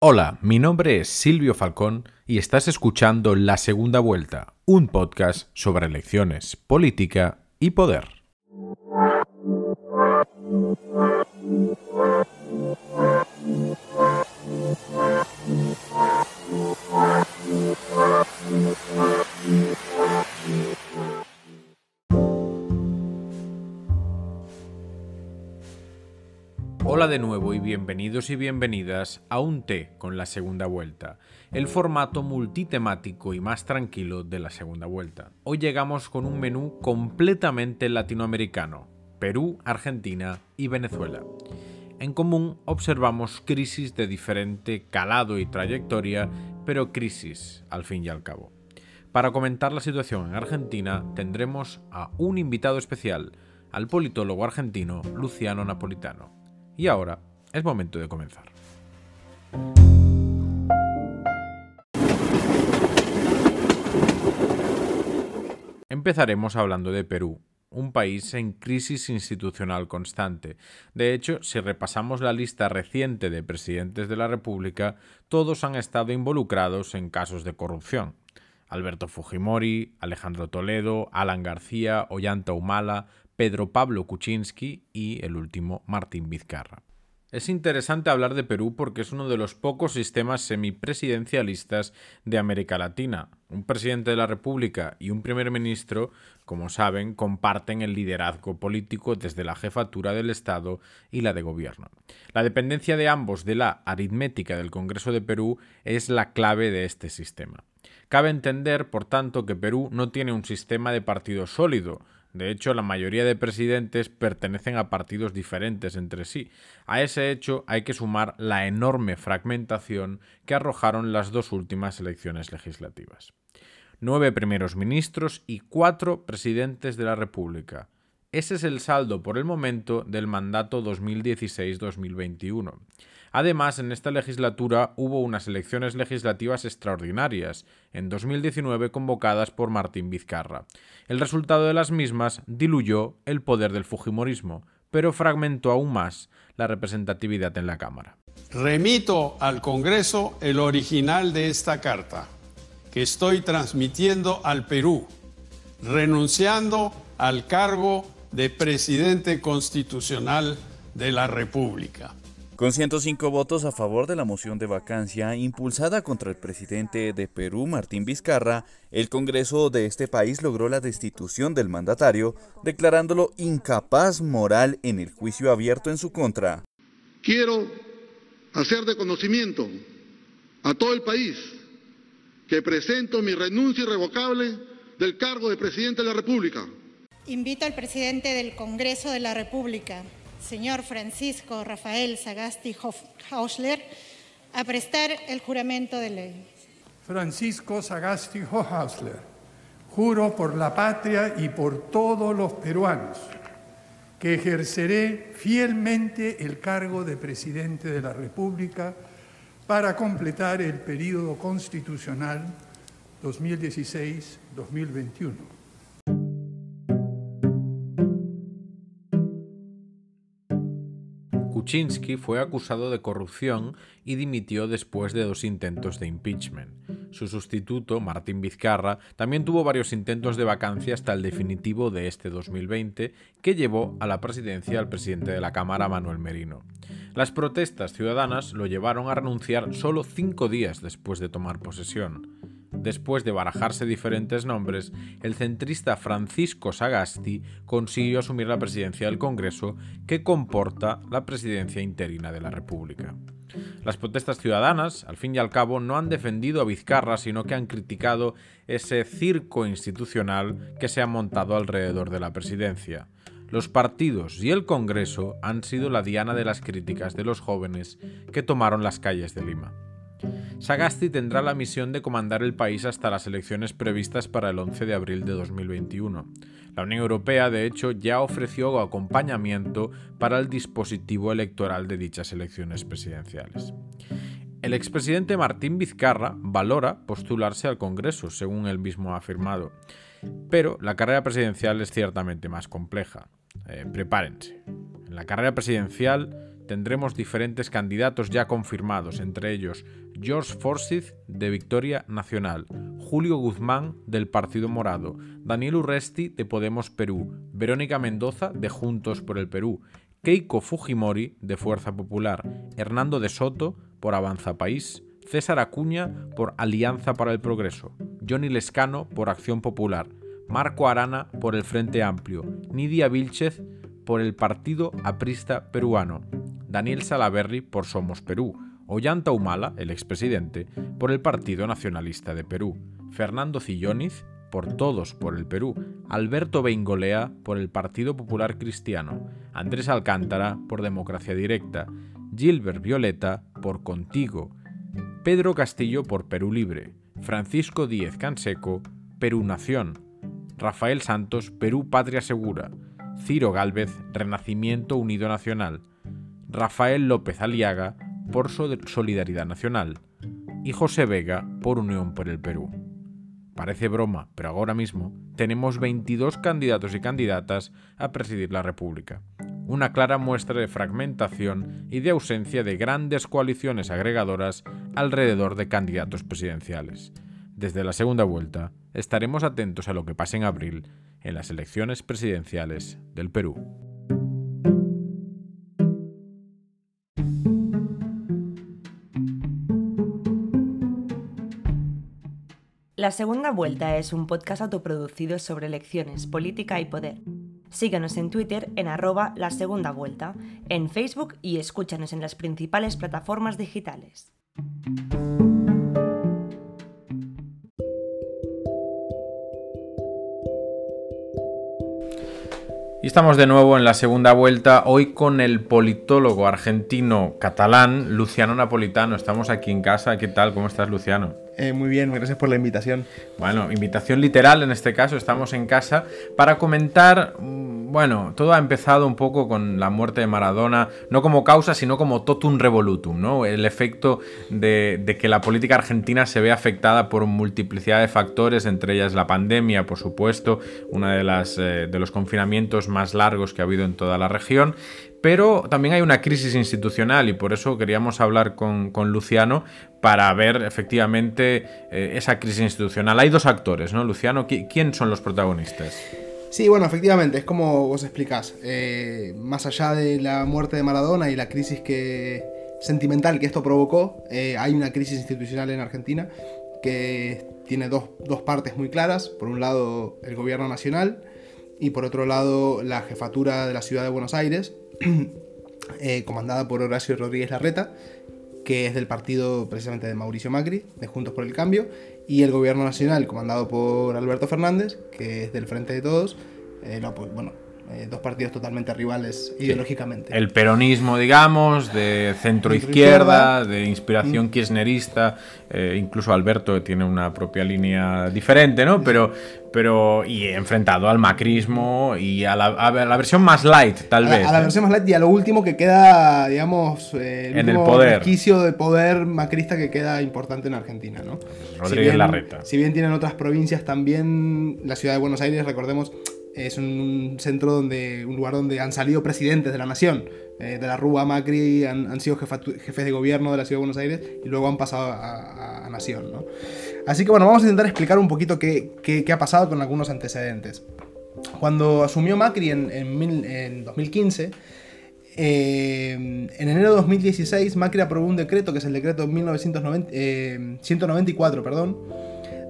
Hola, mi nombre es Silvio Falcón y estás escuchando La Segunda Vuelta, un podcast sobre elecciones, política y poder. Bienvenidos y bienvenidas a un té con la segunda vuelta, el formato multitemático y más tranquilo de la segunda vuelta. Hoy llegamos con un menú completamente latinoamericano, Perú, Argentina y Venezuela. En común observamos crisis de diferente calado y trayectoria, pero crisis al fin y al cabo. Para comentar la situación en Argentina tendremos a un invitado especial, al politólogo argentino Luciano Napolitano. Y ahora es momento de comenzar. Empezaremos hablando de Perú, un país en crisis institucional constante. De hecho, si repasamos la lista reciente de presidentes de la República, todos han estado involucrados en casos de corrupción. Alberto Fujimori, Alejandro Toledo, Alan García, Ollanta Humala, Pedro Pablo Kuczynski y el último Martín Vizcarra. Es interesante hablar de Perú porque es uno de los pocos sistemas semipresidencialistas de América Latina. Un presidente de la República y un primer ministro, como saben, comparten el liderazgo político desde la jefatura del Estado y la de gobierno. La dependencia de ambos de la aritmética del Congreso de Perú es la clave de este sistema. Cabe entender, por tanto, que Perú no tiene un sistema de partido sólido, de hecho, la mayoría de presidentes pertenecen a partidos diferentes entre sí. A ese hecho hay que sumar la enorme fragmentación que arrojaron las dos últimas elecciones legislativas. Nueve primeros ministros y cuatro presidentes de la República. Ese es el saldo por el momento del mandato 2016-2021. Además, en esta legislatura hubo unas elecciones legislativas extraordinarias, en 2019 convocadas por Martín Vizcarra. El resultado de las mismas diluyó el poder del Fujimorismo, pero fragmentó aún más la representatividad en la Cámara. Remito al Congreso el original de esta carta, que estoy transmitiendo al Perú, renunciando al cargo de presidente constitucional de la República. Con 105 votos a favor de la moción de vacancia impulsada contra el presidente de Perú, Martín Vizcarra, el Congreso de este país logró la destitución del mandatario, declarándolo incapaz moral en el juicio abierto en su contra. Quiero hacer de conocimiento a todo el país que presento mi renuncia irrevocable del cargo de presidente de la República. Invito al presidente del Congreso de la República, señor Francisco Rafael Sagasti Hausler, a prestar el juramento de ley. Francisco Sagasti Hausler, juro por la patria y por todos los peruanos que ejerceré fielmente el cargo de presidente de la República para completar el período constitucional 2016-2021. Kuczynski fue acusado de corrupción y dimitió después de dos intentos de impeachment. Su sustituto, Martín Vizcarra, también tuvo varios intentos de vacancia hasta el definitivo de este 2020, que llevó a la presidencia al presidente de la Cámara, Manuel Merino. Las protestas ciudadanas lo llevaron a renunciar solo cinco días después de tomar posesión. Después de barajarse diferentes nombres, el centrista Francisco Sagasti consiguió asumir la presidencia del Congreso que comporta la presidencia interina de la República. Las protestas ciudadanas, al fin y al cabo, no han defendido a Vizcarra, sino que han criticado ese circo institucional que se ha montado alrededor de la presidencia. Los partidos y el Congreso han sido la diana de las críticas de los jóvenes que tomaron las calles de Lima. Sagasti tendrá la misión de comandar el país hasta las elecciones previstas para el 11 de abril de 2021. La Unión Europea, de hecho, ya ofreció acompañamiento para el dispositivo electoral de dichas elecciones presidenciales. El expresidente Martín Vizcarra valora postularse al Congreso, según él mismo ha afirmado. Pero la carrera presidencial es ciertamente más compleja. Eh, prepárense. En la carrera presidencial tendremos diferentes candidatos ya confirmados, entre ellos George Forsyth de Victoria Nacional, Julio Guzmán del Partido Morado, Daniel Urresti de Podemos Perú, Verónica Mendoza de Juntos por el Perú, Keiko Fujimori de Fuerza Popular, Hernando de Soto por Avanza País, César Acuña por Alianza para el Progreso, Johnny Lescano por Acción Popular, Marco Arana por el Frente Amplio, Nidia Vilchez por el Partido Aprista Peruano, Daniel Salaverry por Somos Perú, Ollanta Humala, el expresidente, por el Partido Nacionalista de Perú, Fernando Cilloniz por Todos por el Perú, Alberto Beingolea por el Partido Popular Cristiano, Andrés Alcántara por Democracia Directa, Gilbert Violeta por Contigo, Pedro Castillo por Perú Libre, Francisco Díez Canseco, Perú Nación, Rafael Santos, Perú Patria Segura, Ciro Gálvez, Renacimiento Unido Nacional, Rafael López Aliaga, por Solidaridad Nacional, y José Vega, por Unión por el Perú. Parece broma, pero ahora mismo tenemos 22 candidatos y candidatas a presidir la República. Una clara muestra de fragmentación y de ausencia de grandes coaliciones agregadoras alrededor de candidatos presidenciales. Desde la segunda vuelta, estaremos atentos a lo que pase en abril en las elecciones presidenciales del Perú. La segunda vuelta es un podcast autoproducido sobre elecciones, política y poder. Síguenos en Twitter en arroba la segunda vuelta, en Facebook y escúchanos en las principales plataformas digitales. Estamos de nuevo en la segunda vuelta, hoy con el politólogo argentino catalán Luciano Napolitano. Estamos aquí en casa. ¿Qué tal? ¿Cómo estás, Luciano? Eh, muy bien, gracias por la invitación. Bueno, invitación literal en este caso, estamos en casa para comentar bueno, todo ha empezado un poco con la muerte de Maradona, no como causa, sino como totum revolutum, ¿no? El efecto de, que la política argentina se ve afectada por multiplicidad de factores, entre ellas la pandemia, por supuesto, uno de, eh, de los confinamientos más largos que ha habido en toda la región, pero también hay una crisis institucional y por eso queríamos hablar con, Luciano para ver efectivamente eh, esa crisis institucional. Hay dos actores, ¿no, Luciano? ¿Quién son los protagonistas? Sí, bueno, efectivamente, es como vos explicás. Eh, más allá de la muerte de Maradona y la crisis que, sentimental que esto provocó, eh, hay una crisis institucional en Argentina que tiene dos, partes muy claras. Por un lado, el gobierno nacional y por otro lado, la jefatura de la ciudad de Buenos Aires, eh, comandada por Horacio Rodríguez Larreta, que es del partido precisamente de Mauricio Macri, de Juntos por el Cambio, y el gobierno nacional, comandado por Alberto Fernández, que es del Frente de Todos, eh, bueno, eh, dos partidos totalmente rivales ideológicamente. El peronismo, digamos, de centro izquierda, de inspiración mm. kirchnerista, eh, incluso Alberto tiene una propia línea diferente, ¿no? Pero, pero y enfrentado al macrismo y a la, versión más light, tal vez. A la versión más light y a lo último que queda, digamos, el en el poder. resquicio de poder macrista que queda importante en Argentina, ¿no? Rodríguez Larreta. Si bien tienen otras provincias también, la ciudad de Buenos Aires, recordemos, es un centro donde, un lugar donde han salido presidentes de la nación. Eh, de la Rúa Macri han, sido jefes de gobierno de la Ciudad de Buenos Aires y luego han pasado a, Nación. ¿no? Así que bueno, vamos a intentar explicar un poquito qué, qué, ha pasado con algunos antecedentes. Cuando asumió Macri en, en, 2015, eh, en enero de 2016 Macri aprobó un decreto, que es el decreto 1990, 194, eh, perdón,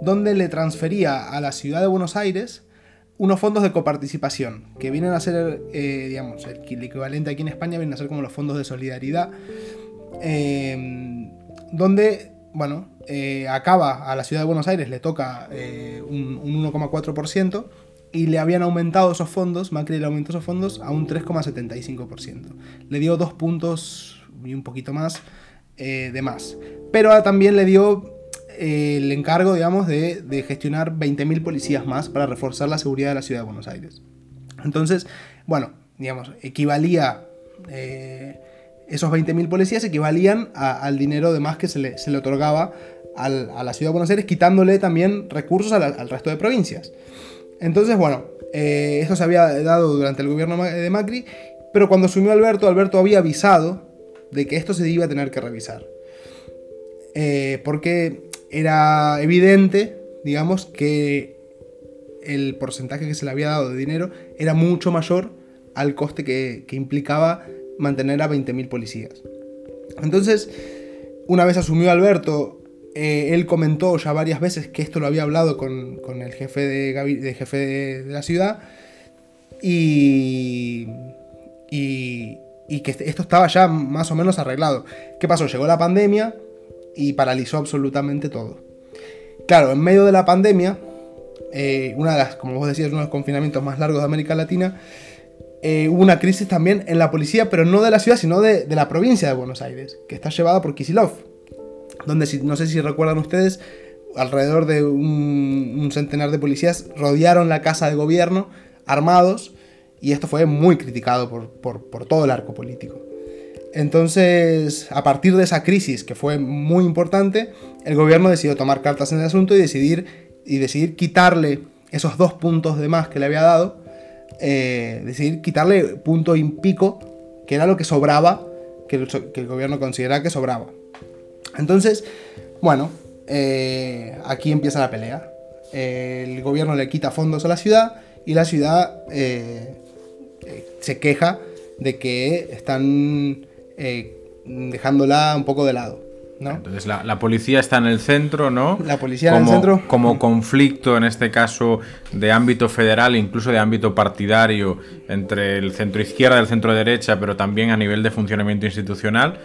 donde le transfería a la Ciudad de Buenos Aires unos fondos de coparticipación, que vienen a ser, eh, digamos, el, equivalente aquí en España vienen a ser como los fondos de solidaridad, em, donde, bueno, eh, acaba a la ciudad de Buenos Aires, le toca eh, un, 1,4%, y le habían aumentado esos fondos, Macri le aumentó esos fondos a un 3,75%. Le dio dos puntos y un poquito más de más. Pero también le dio el encargo, digamos, de, gestionar 20.000 policías más para reforzar la seguridad de la ciudad de Buenos Aires. Entonces, bueno, digamos, equivalía, eh, esos 20.000 policías equivalían al dinero de más que se le, otorgaba a la ciudad de Buenos Aires, quitándole también recursos al resto de provincias. Entonces, bueno, eh, esto se había dado durante el gobierno de Macri, pero cuando asumió Alberto, Alberto había avisado de que esto se iba a tener que revisar. Eh, porque era evidente, digamos, que el porcentaje que se le había dado de dinero era mucho mayor al coste que, implicaba mantener a 20.000 policías. Entonces, una vez asumió Alberto, eh, él comentó ya varias veces que esto lo había hablado con, el jefe, de, jefe de, la ciudad y, y, que esto estaba ya más o menos arreglado. ¿Qué pasó? Llegó la pandemia y paralizó absolutamente todo. Claro, en medio de la pandemia, eh, una de las, como vos decías, uno de los confinamientos más largos de América Latina, eh, hubo una crisis también en la policía, pero no de la ciudad, sino de, la provincia de Buenos Aires, que está llevada por Kisilov, donde no sé si recuerdan ustedes, alrededor de un, centenar de policías rodearon la casa de gobierno armados, y esto fue muy criticado por todo el arco político. Entonces, a partir de esa crisis, que fue muy importante, el gobierno decidió tomar cartas en el asunto y decidir, y decidir quitarle esos dos puntos de más que le había dado, eh, decidir quitarle punto y pico, que era lo que sobraba, que el, gobierno consideraba que sobraba. Entonces, bueno, eh, aquí empieza la pelea. el gobierno le quita fondos a la ciudad y la ciudad eh, se queja de que están dejándola un poco de lado. Entonces la, policía está en el centro, ¿no? La policía en el centro. Como conflicto, en este caso, de ámbito federal, incluso de ámbito partidario, entre el centro izquierda y el centro derecha, pero también a nivel de funcionamiento institucional.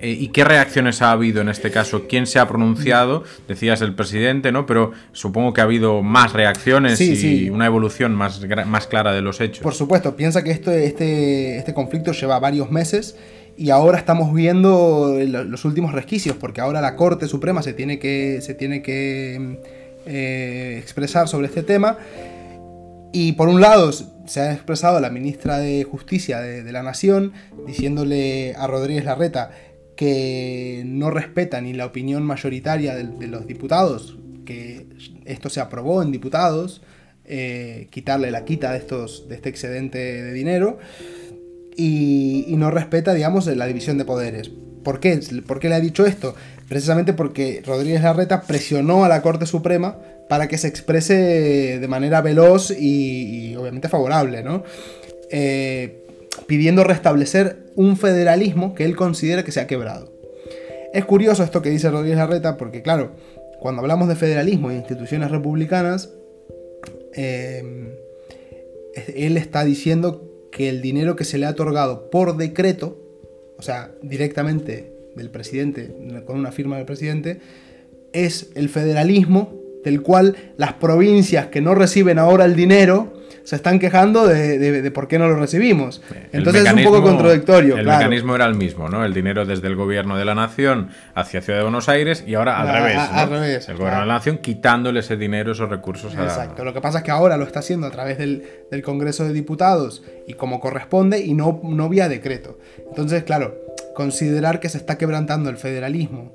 Eh, ¿Y qué reacciones ha habido en este caso? ¿Quién se ha pronunciado? Decías el presidente, ¿no? Pero supongo que ha habido más reacciones y una evolución más, más clara de los hechos. Por supuesto, piensa que esto, este, este conflicto lleva varios meses y ahora estamos viendo los últimos resquicios, porque ahora la Corte Suprema se tiene que, se tiene que eh, expresar sobre este tema. Y por un lado se ha expresado la ministra de Justicia de, la Nación diciéndole a Rodríguez Larreta que no respeta ni la opinión mayoritaria de, los diputados, que esto se aprobó en diputados, eh, quitarle la quita de, estos, de este excedente de dinero y, no respeta, digamos, la división de poderes. ¿Por qué? ¿Por qué le ha dicho esto? Precisamente porque Rodríguez Larreta presionó a la Corte Suprema para que se exprese de manera veloz y, obviamente favorable, ¿no? Eh, pidiendo restablecer un federalismo que él considera que se ha quebrado. Es curioso esto que dice Rodríguez Larreta porque, claro, cuando hablamos de federalismo e instituciones republicanas, eh, él está diciendo que el dinero que se le ha otorgado por decreto, o sea, directamente del presidente, con una firma del presidente, es el federalismo del cual las provincias que no reciben ahora el dinero se están quejando de, por qué no lo recibimos. Entonces es un poco contradictorio. El mecanismo era el mismo, ¿no? El dinero desde el gobierno de la nación hacia Ciudad de Buenos Aires y ahora al revés. Al revés. El gobierno de la nación quitándole ese dinero, esos recursos a Exacto. Lo que pasa es que ahora lo está haciendo a través del, Congreso de Diputados y como corresponde y no, no vía decreto. Entonces, claro, considerar que se está quebrantando el federalismo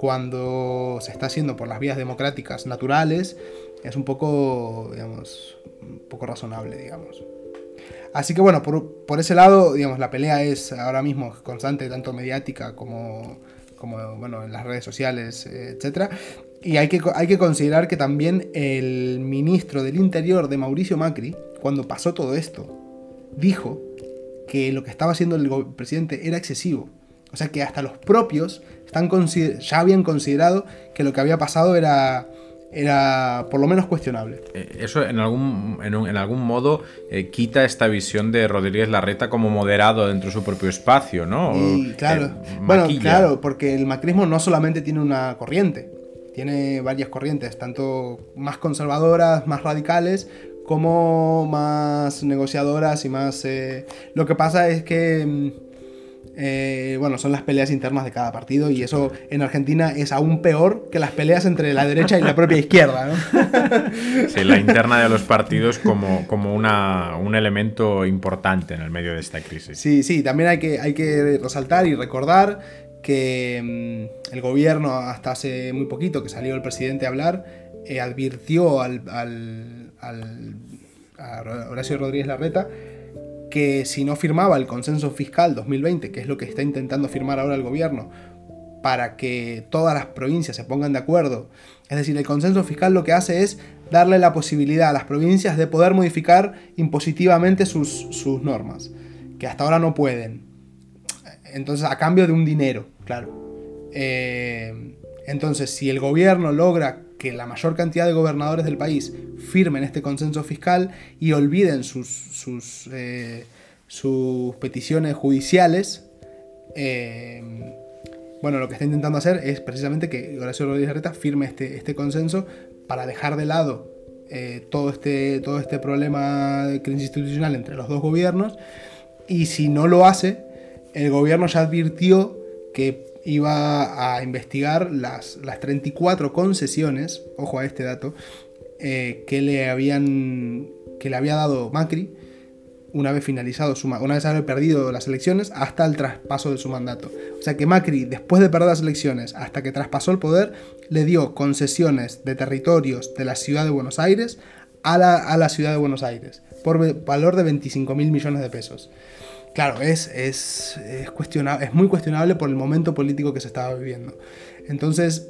cuando se está haciendo por las vías democráticas naturales es un poco, digamos, un poco razonable, digamos. Así que bueno, por, ese lado, digamos, la pelea es ahora mismo constante, tanto mediática como, como bueno, en las redes sociales, etc. Y hay que, hay que considerar que también el ministro del Interior de Mauricio Macri, cuando pasó todo esto, dijo que lo que estaba haciendo el presidente era excesivo. O sea que hasta los propios están ya habían considerado que lo que había pasado era, era por lo menos cuestionable. Eh, eso en algún, en, algún modo eh, quita esta visión de Rodríguez Larreta como moderado dentro de su propio espacio, ¿no? claro, eh, bueno, claro, porque el macrismo no solamente tiene una corriente, tiene varias corrientes, tanto más conservadoras, más radicales, como más negociadoras y más... lo que pasa es que mm, eh, bueno, son las peleas internas de cada partido y eso en Argentina es aún peor que las peleas entre la derecha y la propia izquierda. ¿no? Sí, la interna de los partidos como, como una, un elemento importante en el medio de esta crisis. Sí, sí, también hay que, hay que resaltar y recordar que mm, el gobierno hasta hace muy poquito que salió el presidente a hablar, eh, advirtió al, al, al, a Horacio Rodríguez Larreta que si no firmaba el consenso fiscal 2020, que es lo que está intentando firmar ahora el gobierno, para que todas las provincias se pongan de acuerdo, es decir, el consenso fiscal lo que hace es darle la posibilidad a las provincias de poder modificar impositivamente sus, sus normas, que hasta ahora no pueden. Entonces, a cambio de un dinero, claro. Eh, entonces, si el gobierno logra que la mayor cantidad de gobernadores del país firmen este consenso fiscal y olviden sus, sus, eh, peticiones judiciales, eh, bueno, lo que está intentando hacer es precisamente que Horacio Rodríguez Larreta firme este, este consenso para dejar de lado eh, todo, este, todo este problema de crisis institucional entre los dos gobiernos. Y si no lo hace, el gobierno ya advirtió que iba a investigar las, las 34 concesiones, ojo a este dato, eh, que le habían que le había dado Macri una vez finalizado una vez haber perdido las elecciones hasta el traspaso de su mandato. O sea que Macri, después de perder las elecciones, hasta que traspasó el poder, le dio concesiones de territorios de la ciudad de Buenos Aires a la, a la ciudad de Buenos Aires, por valor de 25 mil millones de pesos. Claro, es, es, es, cuestionable, es muy cuestionable por el momento político que se estaba viviendo. Entonces,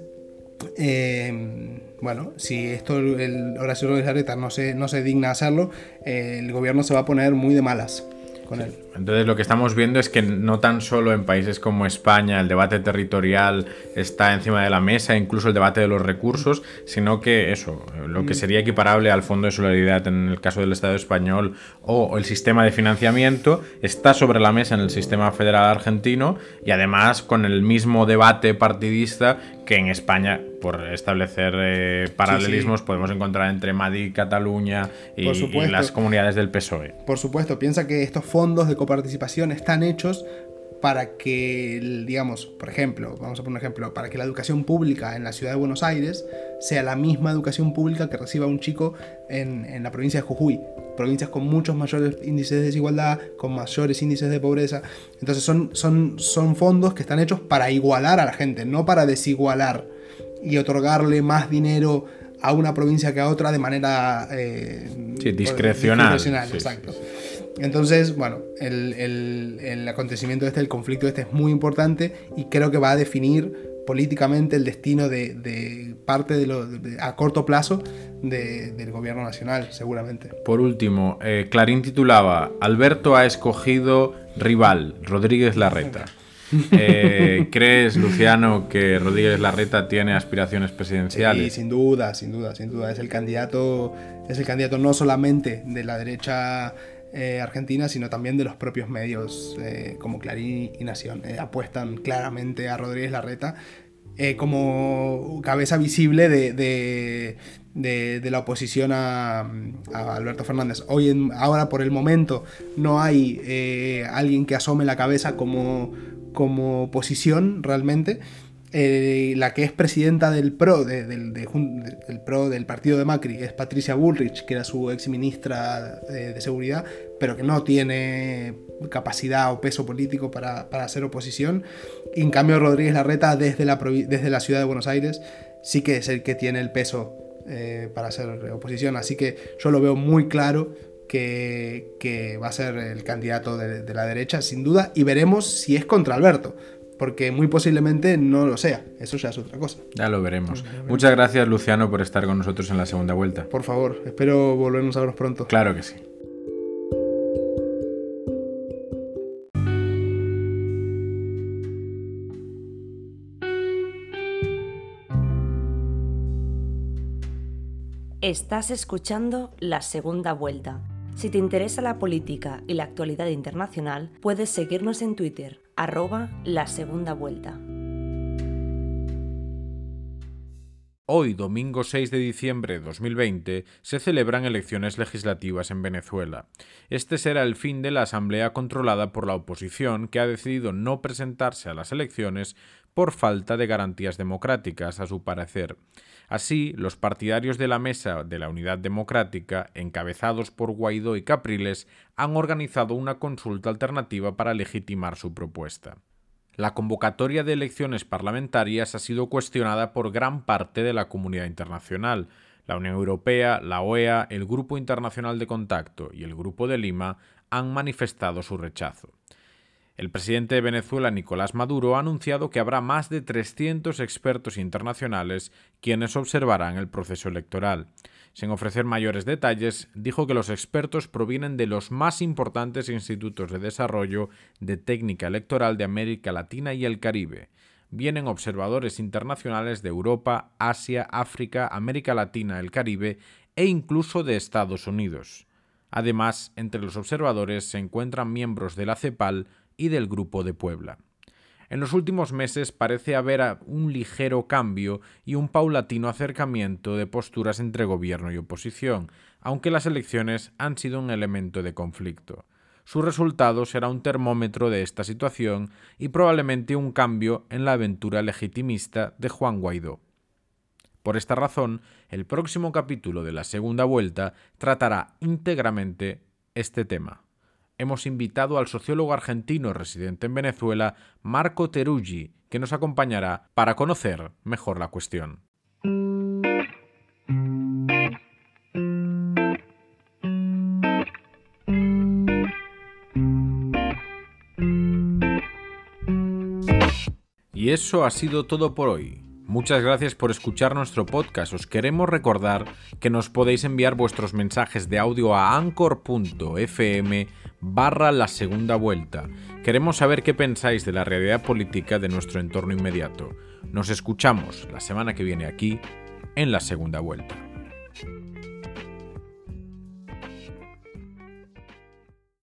eh, bueno, si esto el Horacio Rodríguez Larreta no se, no se digna hacerlo, eh, el gobierno se va a poner muy de malas. Con él. Entonces lo que estamos viendo es que no tan solo en países como España el debate territorial está encima de la mesa, incluso el debate de los recursos, sino que eso, lo que mm. sería equiparable al Fondo de Solidaridad en el caso del Estado español o el sistema de financiamiento, está sobre la mesa en el sistema federal argentino y además con el mismo debate partidista que en España, por establecer eh, paralelismos, podemos encontrar entre Madrid, Cataluña y, y, las comunidades del PSOE. Por supuesto, piensa que estos fondos de coparticipación están hechos para que, digamos, por ejemplo, vamos a poner un ejemplo, para que la educación pública en la ciudad de Buenos Aires sea la misma educación pública que reciba un chico en, en, la provincia de Jujuy. Provincias con muchos mayores índices de desigualdad, con mayores índices de pobreza. Entonces son, son, son fondos que están hechos para igualar a la gente, no para desigualar y otorgarle más dinero a una provincia que a otra de manera eh, sí, discrecional. discrecional sí, exacto. Entonces, bueno, el, el, el, acontecimiento este, el conflicto este es muy importante y creo que va a definir políticamente el destino de, de parte de lo de, a corto plazo de, del gobierno nacional, seguramente. Por último, eh, Clarín titulaba Alberto ha escogido rival, Rodríguez Larreta. Eh, ¿Crees, Luciano, que Rodríguez Larreta tiene aspiraciones presidenciales? Sí, sin duda, sin duda, sin duda. Es el candidato, es el candidato no solamente de la derecha eh, argentina, sino también de los propios medios eh, como Clarín y Nación. Eh, apuestan claramente a Rodríguez Larreta como cabeza visible de, la oposición a, Alberto Fernández. Hoy en, ahora por el momento no hay alguien que asome la cabeza como, como oposición realmente. Eh, la que es presidenta del PRO, de, de, del PRO del partido de Macri, es Patricia Bullrich, que era su ex ministra de, de seguridad, pero que no tiene capacidad o peso político para, para hacer oposición. Y en cambio, Rodríguez Larreta, desde la, desde la ciudad de Buenos Aires, sí que es el que tiene el peso eh, para hacer oposición. Así que yo lo veo muy claro que, que va a ser el candidato de la derecha, sin duda, y veremos si es contra Alberto porque muy posiblemente no lo sea. Eso ya es otra cosa. Ya lo veremos. Muchas gracias, Luciano, por estar con nosotros en la segunda vuelta. Por favor, espero volvernos a vernos pronto. Claro que sí. Estás escuchando La Segunda Vuelta. Si te interesa la política y la actualidad internacional, puedes seguirnos en Twitter, arroba La Segunda Vuelta. Hoy, domingo 6 de diciembre de 2020, se celebran elecciones legislativas en Venezuela. Este será el fin de la asamblea controlada por la oposición que ha decidido no presentarse a las elecciones por falta de garantías democráticas, a su parecer. Así, los partidarios de la Mesa de la Unidad Democrática, encabezados por Guaidó y Capriles, han organizado una consulta alternativa para legitimar su propuesta. La convocatoria de elecciones parlamentarias ha sido cuestionada por gran parte de la comunidad internacional. La Unión Europea, la OEA, el Grupo Internacional de Contacto y el Grupo de Lima han manifestado su rechazo. El presidente de Venezuela, Nicolás Maduro, ha anunciado que habrá más de 300 expertos internacionales quienes observarán el proceso electoral. Sin ofrecer mayores detalles, dijo que los expertos provienen de los más importantes institutos de desarrollo de técnica electoral de América Latina y el Caribe. Vienen observadores internacionales de Europa, Asia, África, América Latina, el Caribe e incluso de Estados Unidos. Además, entre los observadores se encuentran miembros de la CEPAL y del Grupo de Puebla. En los últimos meses parece haber un ligero cambio y un paulatino acercamiento de posturas entre gobierno y oposición, aunque las elecciones han sido un elemento de conflicto. Su resultado será un termómetro de esta situación y probablemente un cambio en la aventura legitimista de Juan Guaidó. Por esta razón, el próximo capítulo de la segunda vuelta tratará íntegramente este tema hemos invitado al sociólogo argentino residente en Venezuela, Marco Teruggi, que nos acompañará para conocer mejor la cuestión. Y eso ha sido todo por hoy. Muchas gracias por escuchar nuestro podcast. Os queremos recordar que nos podéis enviar vuestros mensajes de audio a anchor.fm barra la segunda vuelta. Queremos saber qué pensáis de la realidad política de nuestro entorno inmediato. Nos escuchamos la semana que viene aquí en la segunda vuelta.